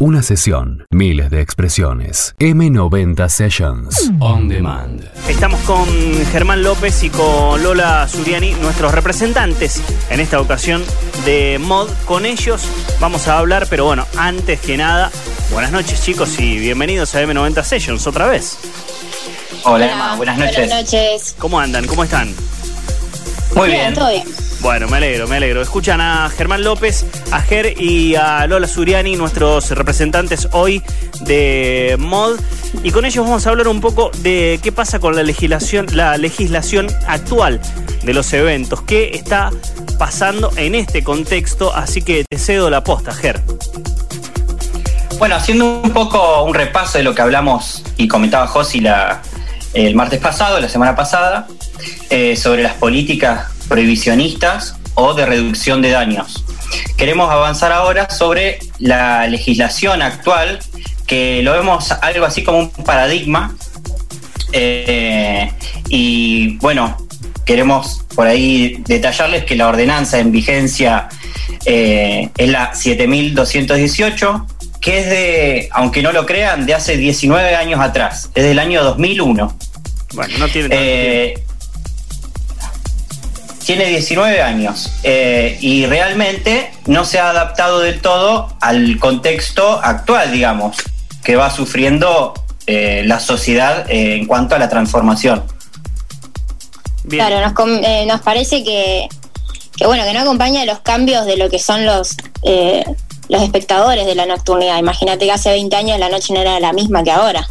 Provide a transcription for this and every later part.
Una sesión, miles de expresiones. M90 Sessions. On demand. Estamos con Germán López y con Lola Suriani, nuestros representantes en esta ocasión de Mod. Con ellos vamos a hablar, pero bueno, antes que nada, buenas noches chicos y bienvenidos a M90 Sessions otra vez. Hola, Emma, buenas noches. Buenas noches. ¿Cómo andan? ¿Cómo están? Muy bien. Todo bien. Bueno, me alegro, me alegro. Escuchan a Germán López, a Ger y a Lola Suriani, nuestros representantes hoy de MOD. Y con ellos vamos a hablar un poco de qué pasa con la legislación, la legislación actual de los eventos, qué está pasando en este contexto. Así que te cedo la posta, Ger. Bueno, haciendo un poco un repaso de lo que hablamos y comentaba Josi el martes pasado, la semana pasada, eh, sobre las políticas prohibicionistas o de reducción de daños. Queremos avanzar ahora sobre la legislación actual, que lo vemos algo así como un paradigma. Eh, y bueno, queremos por ahí detallarles que la ordenanza en vigencia eh, es la 7218, que es de, aunque no lo crean, de hace 19 años atrás, es del año 2001. Bueno, no tiene Eh, tiene 19 años eh, y realmente no se ha adaptado del todo al contexto actual, digamos, que va sufriendo eh, la sociedad eh, en cuanto a la transformación. Bien. Claro, nos, com- eh, nos parece que, que bueno, que no acompaña los cambios de lo que son los eh, los espectadores de la nocturnidad. Imagínate que hace 20 años la noche no era la misma que ahora.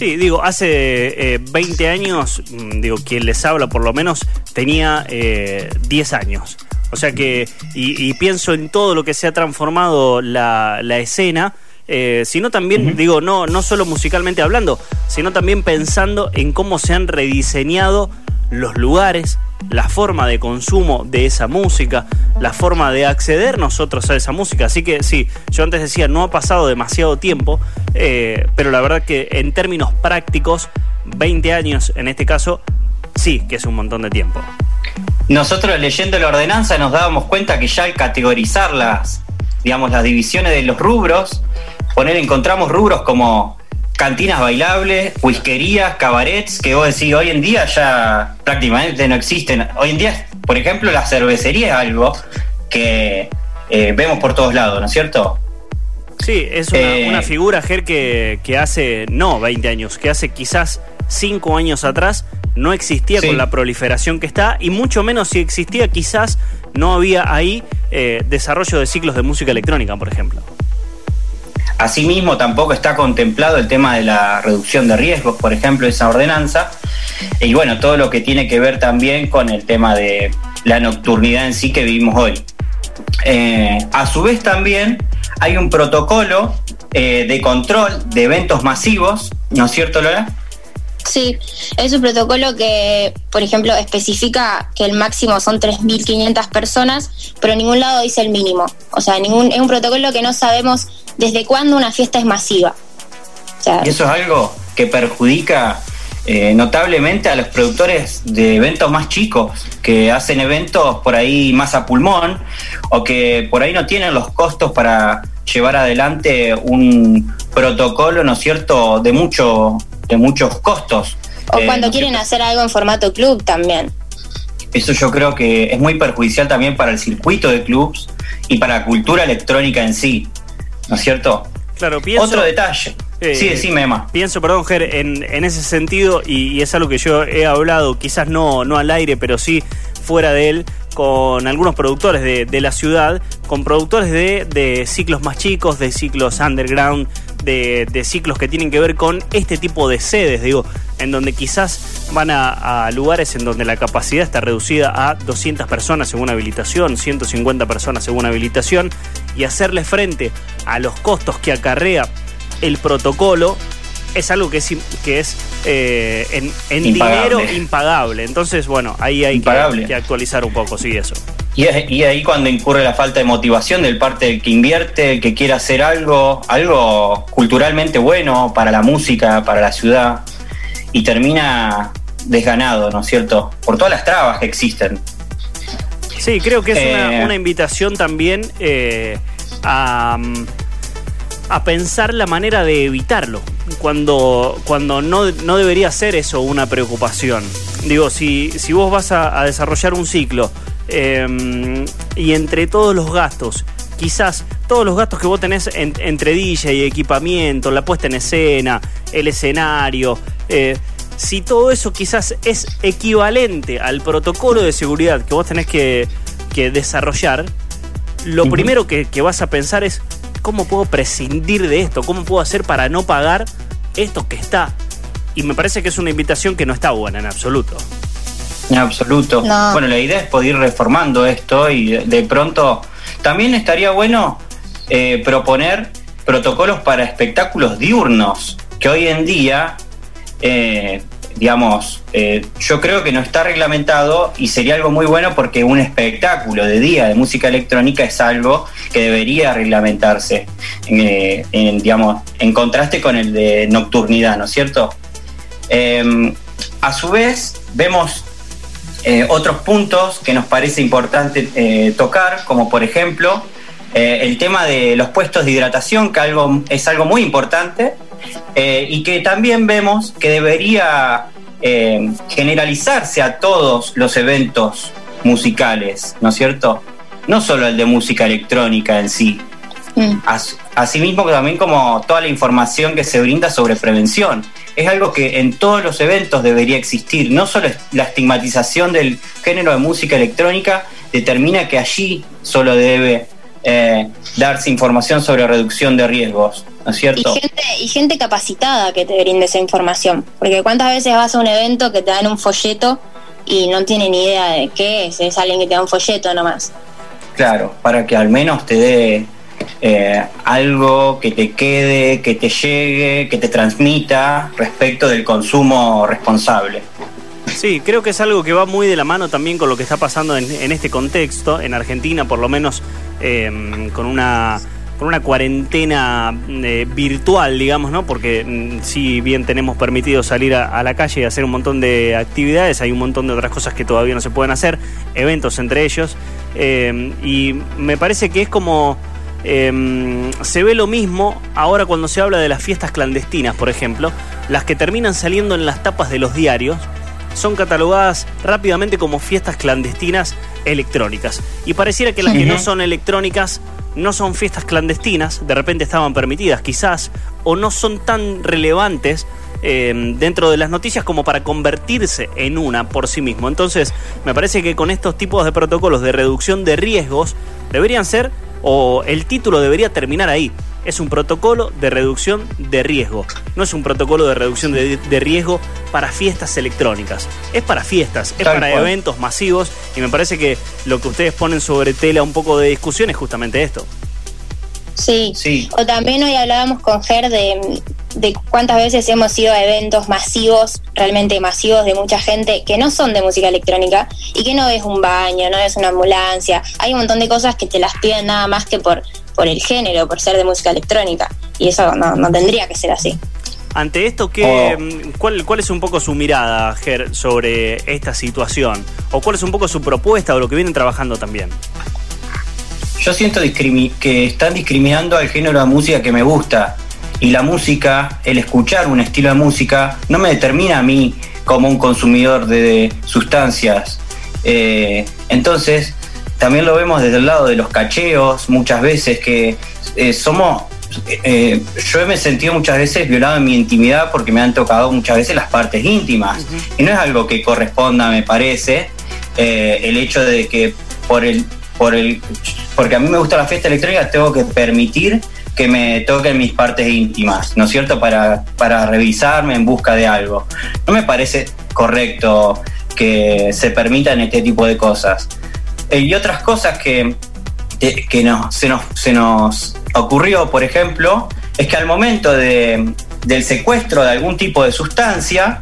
Sí, digo, hace eh, 20 años, mm, digo, quien les habla por lo menos tenía eh, 10 años. O sea que, y, y pienso en todo lo que se ha transformado la, la escena, eh, sino también, digo, no, no solo musicalmente hablando, sino también pensando en cómo se han rediseñado los lugares, la forma de consumo de esa música, la forma de acceder nosotros a esa música. Así que sí, yo antes decía, no ha pasado demasiado tiempo, eh, pero la verdad que en términos prácticos, 20 años en este caso, sí que es un montón de tiempo. Nosotros leyendo la ordenanza nos dábamos cuenta que ya al categorizar las, digamos, las divisiones de los rubros, poner encontramos rubros como cantinas bailables, whiskerías, cabarets, que vos decís hoy en día ya prácticamente no existen. Hoy en día, por ejemplo, la cervecería es algo que eh, vemos por todos lados, ¿no es cierto? Sí, es una, Eh. una figura, Ger, que, que hace, no 20 años, que hace quizás 5 años atrás no existía Sí. con la proliferación que está, y mucho menos si existía, quizás no había ahí eh, desarrollo de ciclos de música electrónica, por ejemplo. Asimismo, tampoco está contemplado el tema de la reducción de riesgos, por ejemplo, esa ordenanza. Y bueno, todo lo que tiene que ver también con el tema de la nocturnidad en sí que vivimos hoy. Eh, a su vez también hay un protocolo eh, de control de eventos masivos, ¿no es cierto, Lola? Sí, es un protocolo que, por ejemplo, especifica que el máximo son 3.500 personas, pero en ningún lado dice el mínimo. O sea, ningún, es un protocolo que no sabemos desde cuándo una fiesta es masiva. Y eso es algo que perjudica eh, notablemente a los productores de eventos más chicos, que hacen eventos por ahí más a pulmón o que por ahí no tienen los costos para llevar adelante un protocolo, ¿no es cierto?, de, mucho, de muchos costos. o Eh, cuando ¿no es quieren cierto? hacer algo en formato club también. Eso yo creo que es muy perjudicial también para el circuito de clubs y para la cultura electrónica en sí, ¿no es cierto? Claro, pienso... Otro detalle. Eh, sí, decime, Emma. Pienso, perdón, Ger, en, en ese sentido, y, y es algo que yo he hablado, quizás no, no al aire, pero sí fuera de él, con algunos productores de, de la ciudad, con productores de, de ciclos más chicos, de ciclos underground, de, de ciclos que tienen que ver con este tipo de sedes, digo, en donde quizás van a, lugares en donde la capacidad está reducida a 200 personas según habilitación, 150 personas según habilitación, y hacerle frente a los costos que acarrea el protocolo es algo que es, que es eh, en, en Impagable. dinero impagable. Entonces, bueno, ahí hay que, actualizar un poco, sí, eso. Y, es- y ahí cuando incurre la falta de motivación del parte del que invierte, el que quiere hacer algo, algo culturalmente bueno para la música, para la ciudad, y termina desganado, ¿no es cierto? Por todas las trabas que existen. Sí, creo que es una, Eh. una invitación también eh, a, mm, a pensar la manera de evitarlo, cuando, cuando no, no debería ser eso una preocupación. Digo, si, si vos vas a, desarrollar un ciclo em, y entre todos los gastos, quizás todos los gastos que vos tenés entre DJ y equipamiento, la puesta en escena, el escenario, eh, si todo eso quizás es equivalente al protocolo de seguridad que vos tenés que, desarrollar, lo primero que, que vas a pensar es ¿cómo puedo prescindir de esto? ¿Cómo puedo hacer para no pagar esto que está? Y me parece que es una invitación que no está buena en absoluto. En absoluto. Bueno, la idea es poder ir reformando esto y de pronto también estaría bueno eh, proponer protocolos para espectáculos diurnos, que hoy en día eh, digamos, eh, yo creo que no está reglamentado y sería algo muy bueno porque un espectáculo de día de música electrónica es algo que debería reglamentarse, eh, digamos, en contraste con el de nocturnidad, ¿no es cierto? Em, a su vez, vemos eh, otros puntos que nos parece importante tocar, como por ejemplo el tema de los puestos de hidratación, que algo, es algo muy importante eh, y que también vemos que debería eh, generalizarse a todos los eventos musicales, ¿no es cierto? No solo el de música electrónica en sí. Mm. Asimismo también como toda la información que se brinda sobre prevención. Es algo que en todos los eventos debería existir. No solo la estigmatización del género de música electrónica determina que allí solo debe eh, darse información sobre reducción de riesgos, ¿no es cierto? Y gente, capacitada que te brinde esa información, porque cuántas veces vas a un evento que te dan un folleto y no tienen ni idea de qué es, es alguien que te da un folleto nomás. Claro, para que al menos te dé eh, algo que te quede, que te llegue, que te transmita respecto del consumo responsable. Sí, creo que es algo que va muy de la mano también con lo que está pasando en, este contexto, en Argentina por lo menos em, con una con una cuarentena eh, virtual, digamos, ¿no? Porque mm, si bien tenemos permitido salir a, la calle y hacer un montón de actividades, hay un montón de otras cosas que todavía no se pueden hacer, eventos entre ellos, em, y me parece que es como em, se ve lo mismo ahora cuando se habla de las fiestas clandestinas, por ejemplo, las que terminan saliendo en las tapas de los diarios son catalogadas rápidamente como fiestas clandestinas electrónicas. Y pareciera que las que no son electrónicas no son fiestas clandestinas, de repente estaban permitidas quizás, o no son tan relevantes eh, dentro de las noticias como para convertirse en una por sí mismo. Entonces, me parece que con estos tipos de protocolos de reducción de riesgos deberían ser, o el título debería terminar ahí, es un protocolo de reducción de riesgo. No es un protocolo de reducción de, riesgo para fiestas electrónicas. Es para fiestas, es para eventos masivos y me parece que lo que ustedes ponen sobre tela un poco de discusión es justamente esto. Sí. sí. O también hoy hablábamos con Ger de, de cuántas veces hemos ido a eventos masivos, realmente masivos de mucha gente que no son de música electrónica y que no es un baño, no es una ambulancia. Hay un montón de cosas que te las piden nada más que por por el género, por ser de música electrónica. Y eso no, tendría que ser así. Ante esto, ¿qué, oh. mm, cuál, ¿cuál es un poco su mirada, Ger, sobre esta situación? ¿O cuál es un poco su propuesta o lo que vienen trabajando también? Yo siento que están discriminando al género de música que me gusta. Y la música, el escuchar un estilo de música, no me determina a mí como un consumidor de sustancias. Eh, entonces, también lo vemos desde el lado de los cacheos, muchas veces que eh, somos eh, yo me he sentido muchas veces violado en mi intimidad porque me han tocado muchas veces las partes íntimas. Y no es algo que corresponda, me parece, eh, el hecho de que por el, por el, porque a mí me gusta la fiesta electrónica, tengo que permitir que me toquen mis partes íntimas, ¿no es cierto? Para, para revisarme en busca de algo. No me parece correcto que se permitan este tipo de cosas. Eh, y otras cosas que, que no, se, nos, se nos ocurrió, por ejemplo, es que al momento de, del secuestro de algún tipo de sustancia,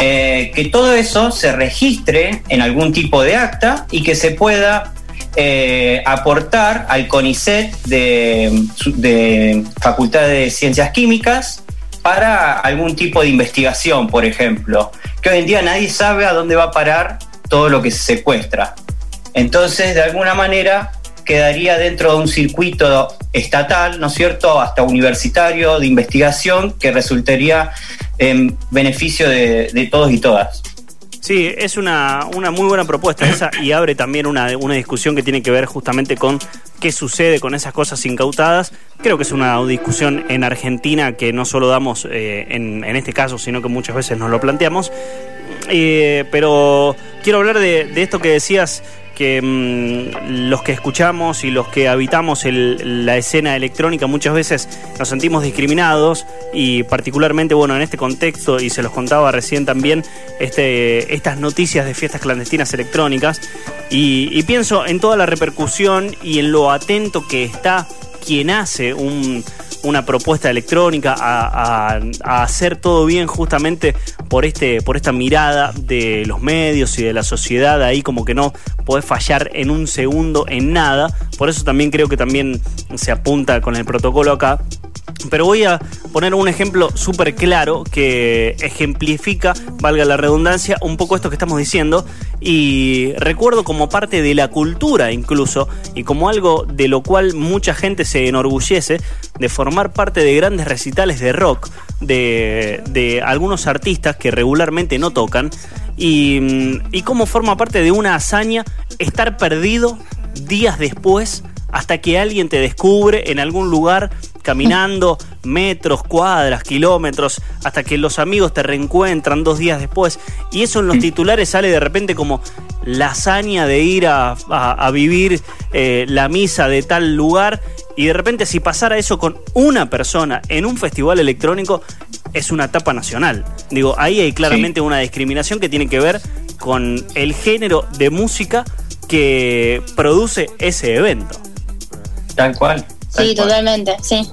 eh, que todo eso se registre en algún tipo de acta y que se pueda eh, aportar al CONICET de, de, Facultad de Ciencias Químicas para algún tipo de investigación, por ejemplo. Que hoy en día nadie sabe a dónde va a parar todo lo que se secuestra. Entonces, de alguna manera, quedaría dentro de un circuito estatal, ¿no es cierto?, hasta universitario de investigación que resultaría en beneficio de, todos y todas. Sí, es una, una, muy buena propuesta esa y abre también una, una, discusión que tiene que ver justamente con qué sucede con esas cosas incautadas. Creo que es una discusión en Argentina que no solo damos eh, en, en, este caso, sino que muchas veces nos lo planteamos. Eh, pero quiero hablar de, de esto que decías que mm, los que escuchamos y los que habitamos la escena electrónica muchas veces nos sentimos discriminados y particularmente, bueno, en este contexto, y se los contaba recién también, este, estas noticias de fiestas clandestinas electrónicas, y pienso en toda la repercusión y en lo atento que está quien hace un una propuesta electrónica, a, hacer todo bien justamente por, este, por esta mirada de los medios y de la sociedad, ahí como que no podés fallar en un segundo en nada, por eso también creo que también se apunta con el protocolo acá pero voy a poner un ejemplo súper claro que ejemplifica, valga la redundancia, un poco esto que estamos diciendo. Y recuerdo como parte de la cultura incluso, y como algo de lo cual mucha gente se enorgullece, de formar parte de grandes recitales de rock de, de algunos artistas que regularmente no tocan. Y, y cómo forma parte de una hazaña estar perdido días después hasta que alguien te descubre en algún lugar caminando metros, cuadras, kilómetros, hasta que los amigos te reencuentran dos días después. Y eso en los titulares sale de repente como la hazaña de ir a, vivir eh, la misa de tal lugar. Y de repente si pasara eso con una persona en un festival electrónico, es una etapa nacional. Digo, ahí hay claramente una discriminación que tiene que ver con el género de música que produce ese evento. Tal cual. Sí, totalmente, sí.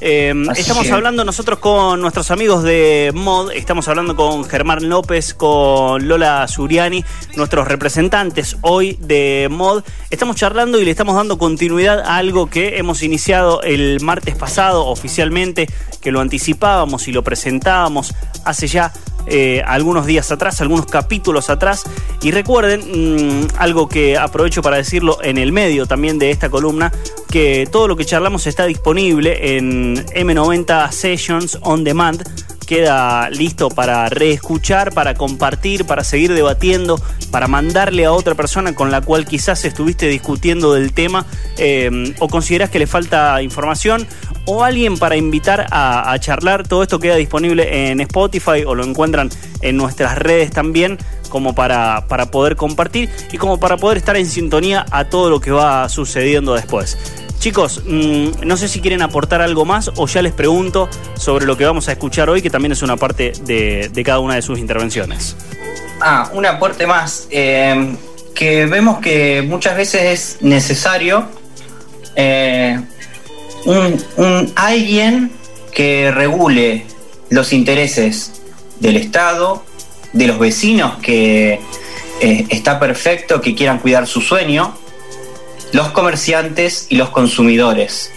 Em, estamos hablando nosotros con nuestros amigos de Mod, estamos hablando con Germán López, con Lola Suriani, nuestros representantes hoy de Mod. Estamos charlando y le estamos dando continuidad a algo que hemos iniciado el martes pasado oficialmente, que lo anticipábamos y lo presentábamos hace ya eh, algunos días atrás, algunos capítulos atrás. Y recuerden, mm, algo que aprovecho para decirlo en el medio también de esta columna, que todo lo que charlamos está disponible en M90 Sessions On Demand. Queda listo para reescuchar, para compartir, para seguir debatiendo, para mandarle a otra persona con la cual quizás estuviste discutiendo del tema eh, o consideras que le falta información o alguien para invitar a, charlar. Todo esto queda disponible en Spotify o lo encuentran en nuestras redes también como para, para poder compartir y como para poder estar en sintonía a todo lo que va sucediendo después. Chicos, mm, no sé si quieren aportar algo más o ya les pregunto sobre lo que vamos a escuchar hoy, que también es una parte de, cada una de sus intervenciones. Ah, un aporte más. Eh, que vemos que muchas veces es necesario eh, un, alguien que regule los intereses del Estado, de los vecinos que eh, está perfecto, que quieran cuidar su sueño, los comerciantes y los consumidores.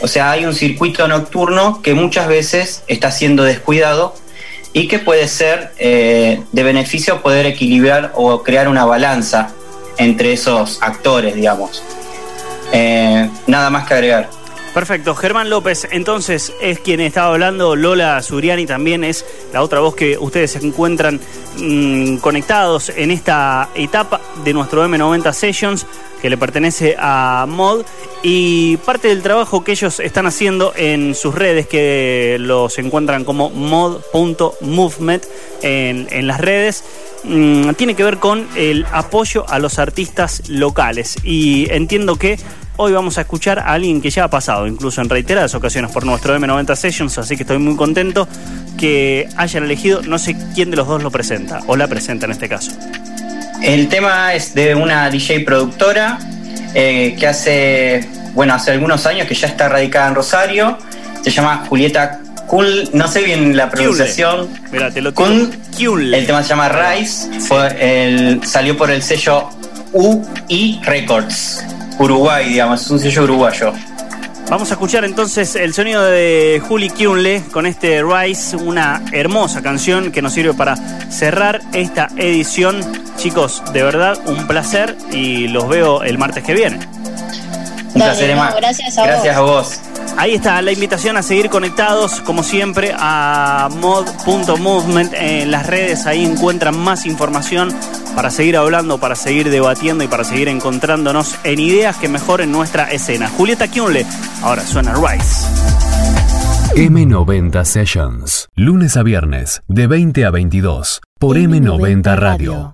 O sea, hay un circuito nocturno que muchas veces está siendo descuidado y que puede ser eh, de beneficio poder equilibrar o crear una balanza entre esos actores, digamos. Eh, nada más que agregar. Perfecto, Germán López entonces es quien estaba hablando, Lola Suriani también es la otra voz que ustedes se encuentran mm, conectados en esta etapa de nuestro M90 Sessions que le pertenece a Mod y parte del trabajo que ellos están haciendo en sus redes que los encuentran como mod.movement en, en las redes mm, tiene que ver con el apoyo a los artistas locales. Y entiendo que Hoy vamos a escuchar a alguien que ya ha pasado, incluso en reiteradas ocasiones, por nuestro M90 Sessions, así que estoy muy contento que hayan elegido, no sé quién de los dos lo presenta, o la presenta en este caso. El tema es de una DJ productora eh, que hace, bueno, hace algunos años que ya está radicada en Rosario, se llama Julieta Kul, no sé bien la pronunciación. Mira, te lo El tema se llama Rise, fue salió por el sello UI Records. Uruguay, digamos, es un sello uruguayo. Vamos a escuchar entonces el sonido de Juli Kiunle con este Rise, una hermosa canción que nos sirve para cerrar esta edición. Chicos, de verdad un placer y los veo el martes que viene. Un placer, no, Emma. gracias a Gracias vos. a vos. Ahí está la invitación a seguir conectados, como siempre, a mod.movement. En las redes ahí encuentran más información para seguir hablando, para seguir debatiendo y para seguir encontrándonos en ideas que mejoren nuestra escena. Julieta Kiunle, ahora suena Rise. M90 Sessions. Lunes a viernes, de 20 a 22, por M90 Radio.